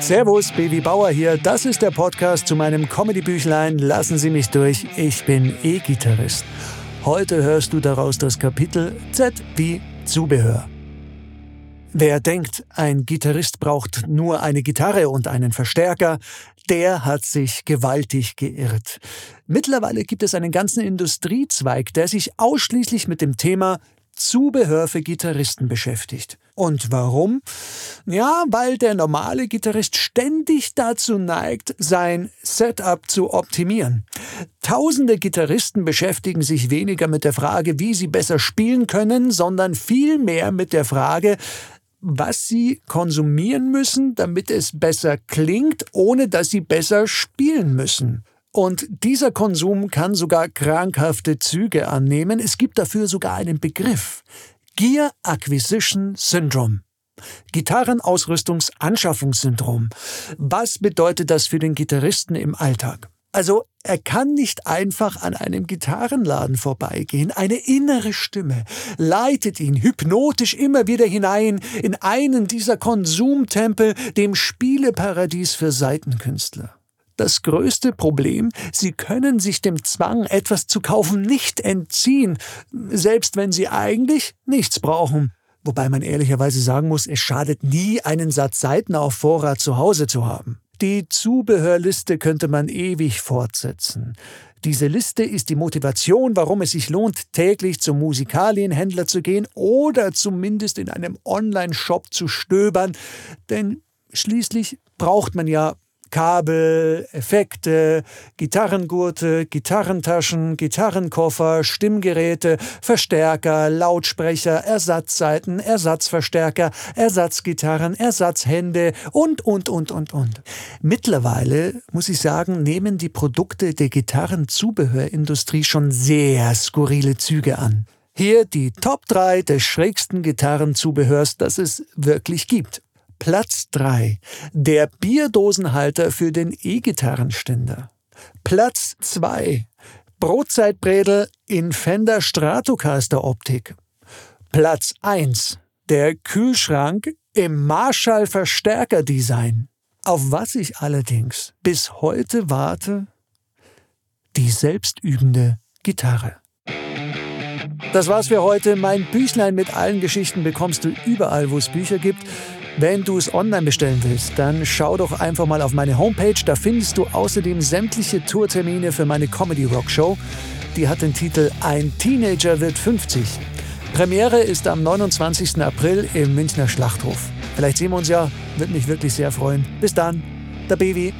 Servus, Baby Bauer hier. Das ist der Podcast zu meinem Comedy-Büchlein Lassen Sie mich durch. Ich bin E-Gitarrist. Heute hörst du daraus das Kapitel Z wie Zubehör. Wer denkt, ein Gitarrist braucht nur eine Gitarre und einen Verstärker, der hat sich gewaltig geirrt. Mittlerweile gibt es einen ganzen Industriezweig, der sich ausschließlich mit dem Thema Zubehör für Gitarristen beschäftigt. Und warum? Ja, weil der normale Gitarrist ständig dazu neigt, sein Setup zu optimieren. Tausende Gitarristen beschäftigen sich weniger mit der Frage, wie sie besser spielen können, sondern vielmehr mit der Frage, was sie konsumieren müssen, damit es besser klingt, ohne dass sie besser spielen müssen. Und dieser Konsum kann sogar krankhafte Züge annehmen. Es gibt dafür sogar einen Begriff. Gear Acquisition Syndrome. Gitarrenausrüstungsanschaffungssyndrom. Was bedeutet das für den Gitarristen im Alltag? Also, er kann nicht einfach an einem Gitarrenladen vorbeigehen. Eine innere Stimme leitet ihn hypnotisch immer wieder hinein in einen dieser Konsumtempel, dem Spieleparadies für Seitenkünstler. Das größte Problem, Sie können sich dem Zwang, etwas zu kaufen, nicht entziehen, selbst wenn Sie eigentlich nichts brauchen. Wobei man ehrlicherweise sagen muss, es schadet nie, einen Satz Seiten auf Vorrat zu Hause zu haben. Die Zubehörliste könnte man ewig fortsetzen. Diese Liste ist die Motivation, warum es sich lohnt, täglich zum Musikalienhändler zu gehen oder zumindest in einem Online-Shop zu stöbern, denn schließlich braucht man ja Kabel, Effekte, Gitarrengurte, Gitarrentaschen, Gitarrenkoffer, Stimmgeräte, Verstärker, Lautsprecher, Ersatzseiten, Ersatzverstärker, Ersatzgitarren, Ersatzhände und, und, und, und, und. Mittlerweile, muss ich sagen, nehmen die Produkte der Gitarrenzubehörindustrie schon sehr skurrile Züge an. Hier die Top 3 des schrägsten Gitarrenzubehörs, das es wirklich gibt. Platz 3. Der Bierdosenhalter für den E-Gitarrenständer. Platz 2. Brotzeitbredel in Fender Stratocaster Optik. Platz 1. Der Kühlschrank im Marshall Verstärker Design. Auf was ich allerdings bis heute warte? Die selbstübende Gitarre. Das war's für heute. Mein Büchlein mit allen Geschichten bekommst du überall, wo es Bücher gibt. Wenn du es online bestellen willst, dann schau doch einfach mal auf meine Homepage. Da findest du außerdem sämtliche Tourtermine für meine Comedy Rock Show. Die hat den Titel Ein Teenager wird 50. Premiere ist am 29. April im Münchner Schlachthof. Vielleicht sehen wir uns ja, würde mich wirklich sehr freuen. Bis dann, der Baby.